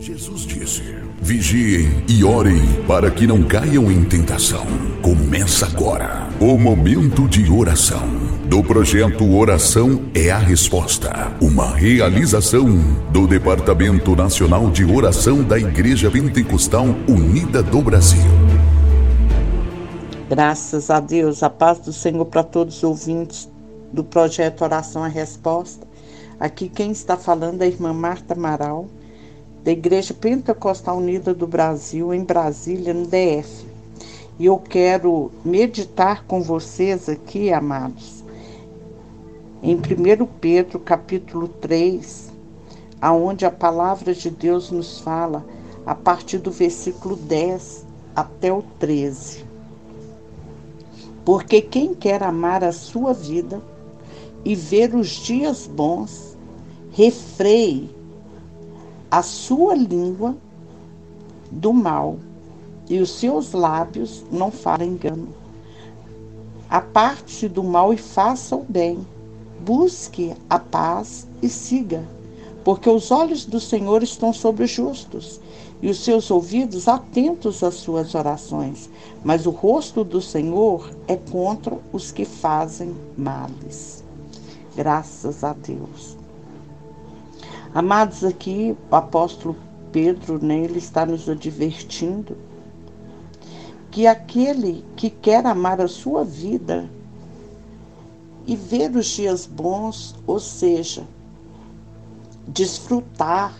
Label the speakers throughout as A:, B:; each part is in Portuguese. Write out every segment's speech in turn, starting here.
A: Jesus disse: Vigiem e orem para que não caiam em tentação. Começa agora o momento de oração do projeto Oração é a Resposta, uma realização do Departamento Nacional de Oração da Igreja Pentecostal Unida do Brasil.
B: Graças a Deus, a paz do Senhor para todos os ouvintes do projeto Oração é a Resposta. Aqui quem está falando é a irmã Marta Amaral da Igreja Pentecostal Unida do Brasil, em Brasília, no DF. E eu quero meditar com vocês aqui, amados, em 1 Pedro, capítulo 3, aonde a palavra de Deus nos fala a partir do versículo 10 até o 13. Porque quem quer amar a sua vida e ver os dias bons, refreie a sua língua do mal e os seus lábios não falem engano. Aparte-se do mal e faça o bem. Busque a paz e siga, porque os olhos do Senhor estão sobre os justos e os seus ouvidos atentos às suas orações. Mas o rosto do Senhor é contra os que fazem males. Graças a Deus. Amados, aqui o apóstolo Pedro, né, ele está nos advertindo que aquele que quer amar a sua vida e ver os dias bons, ou seja, desfrutar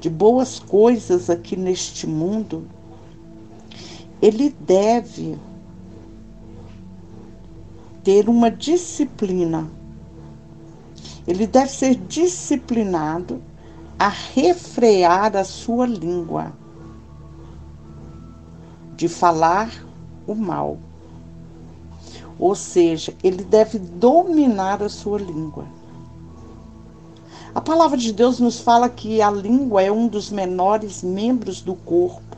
B: de boas coisas aqui neste mundo, ele deve ter uma disciplina ele deve ser disciplinado a refrear a sua língua de falar o mal. Ou seja, ele deve dominar a sua língua. A palavra de Deus nos fala que a língua é um dos menores membros do corpo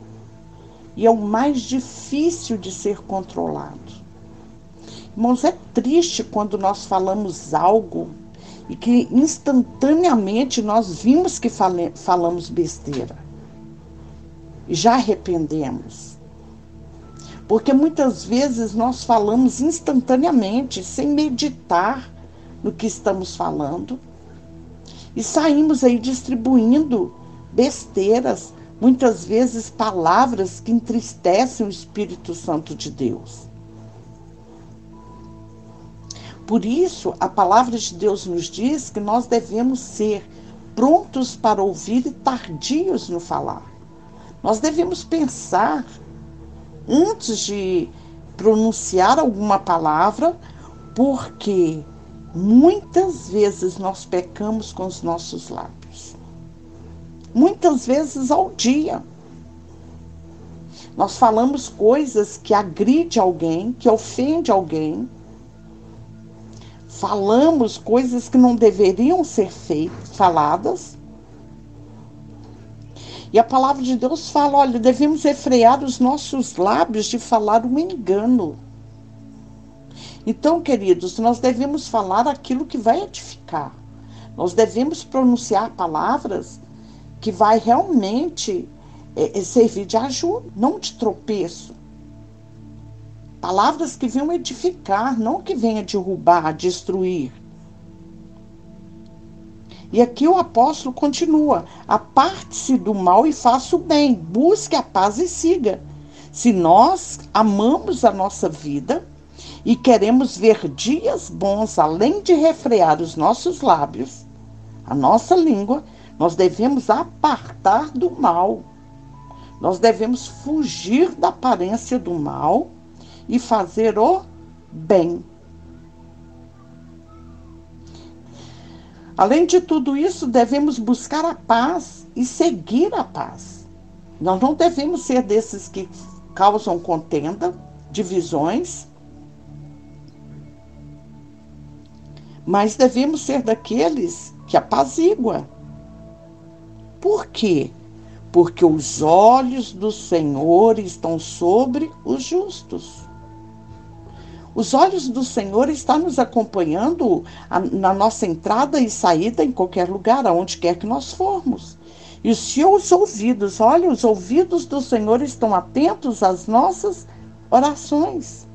B: e é o mais difícil de ser controlado. Irmãos, é triste quando nós falamos algo e que instantaneamente nós vimos que fale, falamos besteira e já arrependemos. Porque muitas vezes nós falamos instantaneamente, sem meditar no que estamos falando, e saímos aí distribuindo besteiras, muitas vezes palavras que entristecem o Espírito Santo de Deus. Por isso, a palavra de Deus nos diz que nós devemos ser prontos para ouvir e tardios no falar. Nós devemos pensar antes de pronunciar alguma palavra, porque muitas vezes nós pecamos com os nossos lábios. Muitas vezes ao dia. Nós falamos coisas que agride alguém, que ofende alguém, falamos coisas que não deveriam ser feitas, faladas. E a palavra de Deus fala: olha, devemos refrear os nossos lábios de falar um engano. Então, queridos, nós devemos falar aquilo que vai edificar. Nós devemos pronunciar palavras que vai realmente é, servir de ajuda, não de tropeço. Palavras que venham edificar, não que venham derrubar, destruir. E aqui o apóstolo continua: aparte-se do mal e faça o bem, busque a paz e siga. Se nós amamos a nossa vida e queremos ver dias bons, além de refrear os nossos lábios, a nossa língua, nós devemos apartar do mal. Nós devemos fugir da aparência do mal e fazer o bem. Além de tudo isso, devemos buscar a paz e seguir a paz. Nós não devemos ser desses que causam contenda, divisões, mas devemos ser daqueles que apazigua. Por quê? Porque os olhos do Senhor estão sobre os justos. Os olhos do Senhor estão nos acompanhando na nossa entrada e saída em qualquer lugar, aonde quer que nós formos. E os seus ouvidos, olha, os ouvidos do Senhor estão atentos às nossas orações.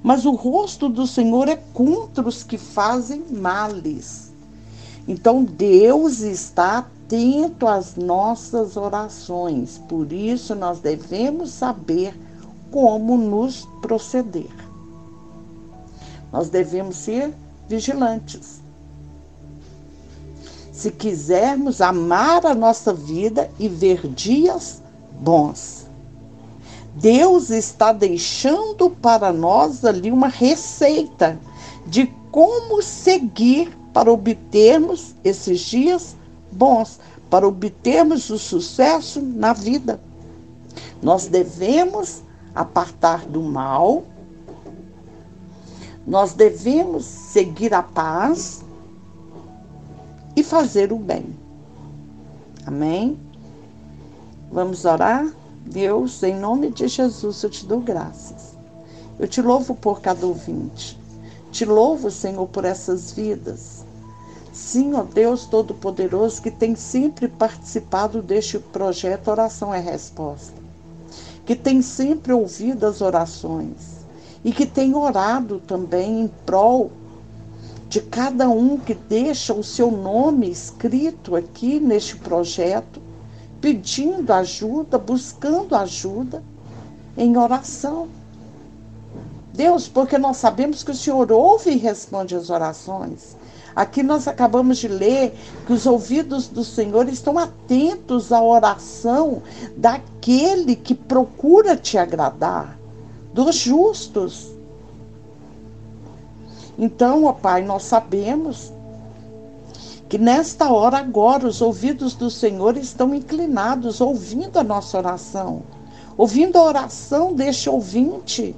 B: Mas o rosto do Senhor é contra os que fazem males. Então Deus está atento às nossas orações. Por isso nós devemos saber como nos proceder. Nós devemos ser vigilantes. Se quisermos amar a nossa vida e ver dias bons. Deus está deixando para nós ali uma receita de como seguir para obtermos esses dias bons, para obtermos o sucesso na vida. Nós devemos apartar do mal, nós devemos seguir a paz e fazer o bem. Amém? Vamos orar? Deus, em nome de Jesus, eu te dou graças. Eu te louvo por cada ouvinte. Te louvo, Senhor, por essas vidas. Sim, ó Deus Todo-Poderoso, que tem sempre participado deste projeto Oração é Resposta. Que tem sempre ouvido as orações e que tem orado também em prol de cada um que deixa o seu nome escrito aqui neste projeto pedindo ajuda, buscando ajuda em oração. Deus, porque nós sabemos que o Senhor ouve e responde as orações. Aqui nós acabamos de ler que os ouvidos do Senhor estão atentos à oração daquele que procura te agradar, dos justos. Então, ó Pai, nós sabemos que nesta hora agora os ouvidos do Senhor estão inclinados, ouvindo a nossa oração, ouvindo a oração deste ouvinte.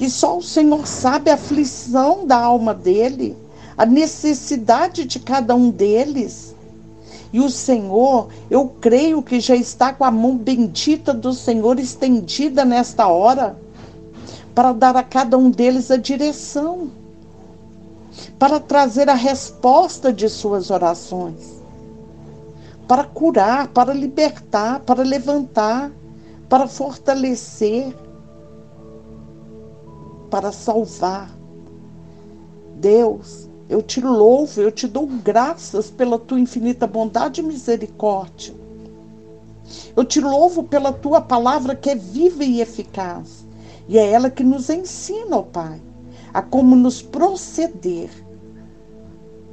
B: Que só o Senhor sabe a aflição da alma dele, a necessidade de cada um deles. E o Senhor, eu creio que já está com a mão bendita do Senhor estendida nesta hora, para dar a cada um deles a direção para trazer a resposta de suas orações, para curar, para libertar, para levantar, para fortalecer, para salvar. Deus, eu te louvo, eu te dou graças pela tua infinita bondade e misericórdia. Eu te louvo pela tua palavra que é viva e eficaz. E é ela que nos ensina, ó Pai, a como nos proceder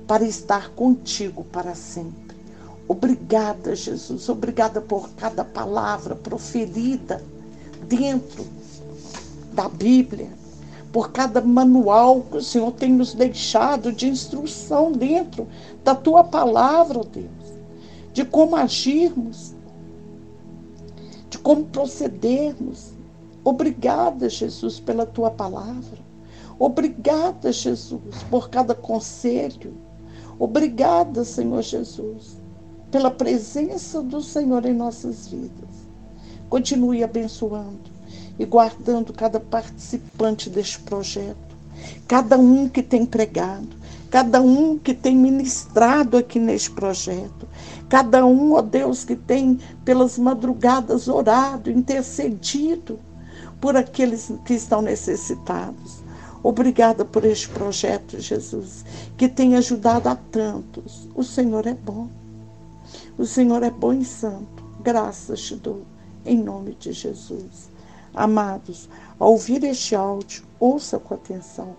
B: para estar contigo para sempre. Obrigada, Jesus. Obrigada por cada palavra proferida dentro da Bíblia, por cada manual que o Senhor tem nos deixado de instrução dentro da tua palavra, Deus, de como agirmos, de como procedermos. Obrigada, Jesus, pela tua palavra. Obrigada, Jesus, por cada conselho. Obrigada, Senhor Jesus, pela presença do Senhor em nossas vidas. Continue abençoando e guardando cada participante deste projeto, cada um que tem pregado, cada um que tem ministrado aqui neste projeto, cada um, ó Deus, que tem pelas madrugadas orado, intercedido por aqueles que estão necessitados. Obrigada por este projeto, Jesus, que tem ajudado a tantos. O Senhor é bom. O Senhor é bom e santo. Graças te dou, em nome de Jesus. Amados, ao ouvir este áudio, ouça com atenção.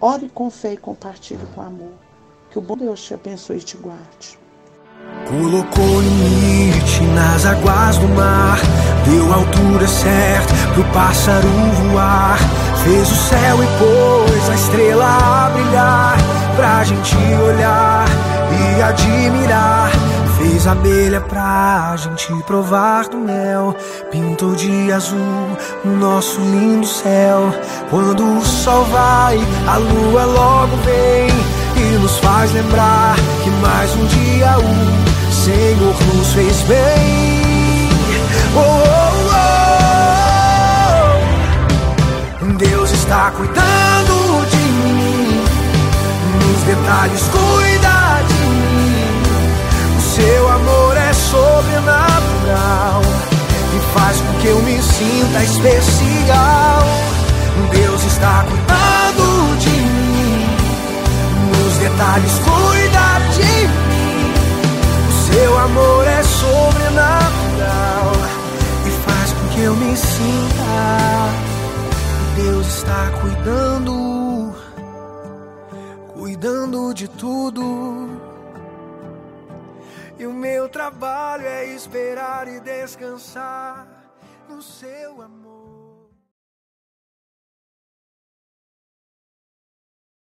B: Ore com fé e compartilhe com amor. Que o bom Deus te abençoe e te guarde.
C: Colocou limite nas águas do mar, deu a altura certa pro pássaro voar. Fez o céu e pôs a estrela a brilhar, pra gente olhar e admirar. Fez abelha pra gente provar do mel. Pintou de azul o nosso lindo céu. Quando o sol vai, a lua logo vem e nos faz lembrar que mais um dia o Senhor nos fez bem. Oh, oh, oh. Deus está cuidando de mim detalhes cuida sobrenatural e faz com que eu me sinta especial. Deus está cuidando de mim. Nos detalhes cuida de mim. O seu amor é sobrenatural e faz com que eu me sinta. Deus está cuidando, cuidando de tudo. E o meu trabalho é esperar e descansar no seu amor.